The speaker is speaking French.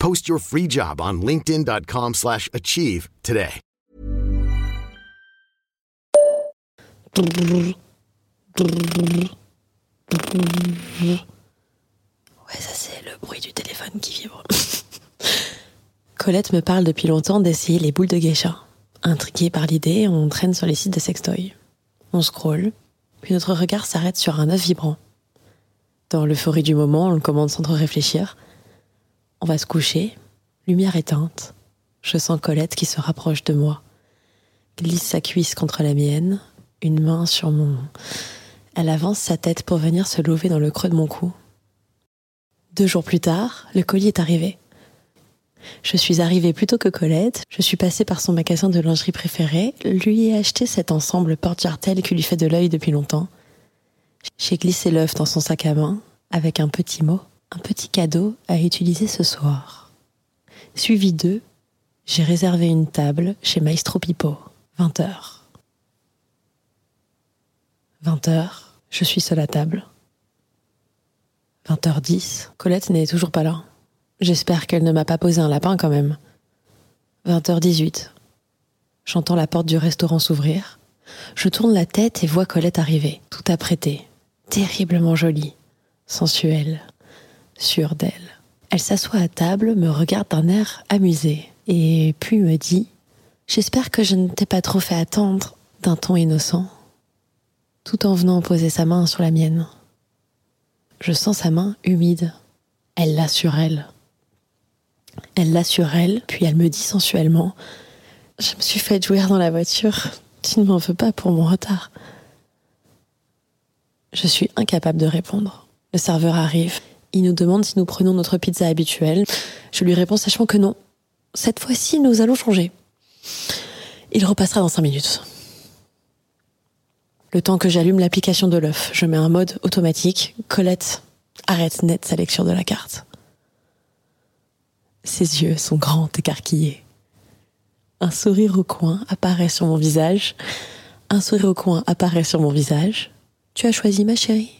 Post your free job on linkedin.com/achieve slash achieve today. Ouais, ça c'est le bruit du téléphone qui vibre. Colette me parle depuis longtemps d'essayer les boules de geisha. Intriguée par l'idée, on traîne sur les sites de sextoy. On scrolle, puis notre regard s'arrête sur un œuf vibrant. Dans l'euphorie du moment, on le commande sans trop réfléchir. On va se coucher, lumière éteinte. Je sens Colette qui se rapproche de moi. Glisse sa cuisse contre la mienne, une main sur mon... Elle avance sa tête pour venir se lever dans le creux de mon cou. Deux jours plus tard, le colis est arrivé. Je suis arrivée plus tôt que Colette, je suis passée par son magasin de lingerie préféré, lui ai acheté cet ensemble porte-jartel qui lui fait de l'œil depuis longtemps. J'ai glissé l'œuf dans son sac à main, avec un petit mot, un petit cadeau à utiliser ce soir. Suivi d'eux, j'ai réservé une table chez Maestro Pipo, 20 heures. 20 heures, je suis seule à table. 20h10, Colette n'est toujours pas là. J'espère qu'elle ne m'a pas posé un lapin quand même. 20h18. J'entends la porte du restaurant s'ouvrir. Je tourne la tête et vois Colette arriver, tout apprêtée, terriblement jolie, sensuelle, sûre d'elle. Elle s'assoit à table, me regarde d'un air amusé, et puis me dit J'espère que je ne t'ai pas trop fait attendre, d'un ton innocent, tout en venant poser sa main sur la mienne. Je sens sa main humide. Elle l'a sur elle. Elle l'a sur elle, puis elle me dit sensuellement Je me suis fait jouir dans la voiture. Tu ne m'en veux pas pour mon retard. Je suis incapable de répondre. Le serveur arrive. Il nous demande si nous prenons notre pizza habituelle. Je lui réponds sachant que non. Cette fois-ci, nous allons changer. Il repassera dans cinq minutes. Le temps que j'allume l'application de l'œuf, je mets un mode automatique. Colette arrête net sa lecture de la carte. Ses yeux sont grands, écarquillés. Un sourire au coin apparaît sur mon visage. Un sourire au coin apparaît sur mon visage. Tu as choisi ma chérie?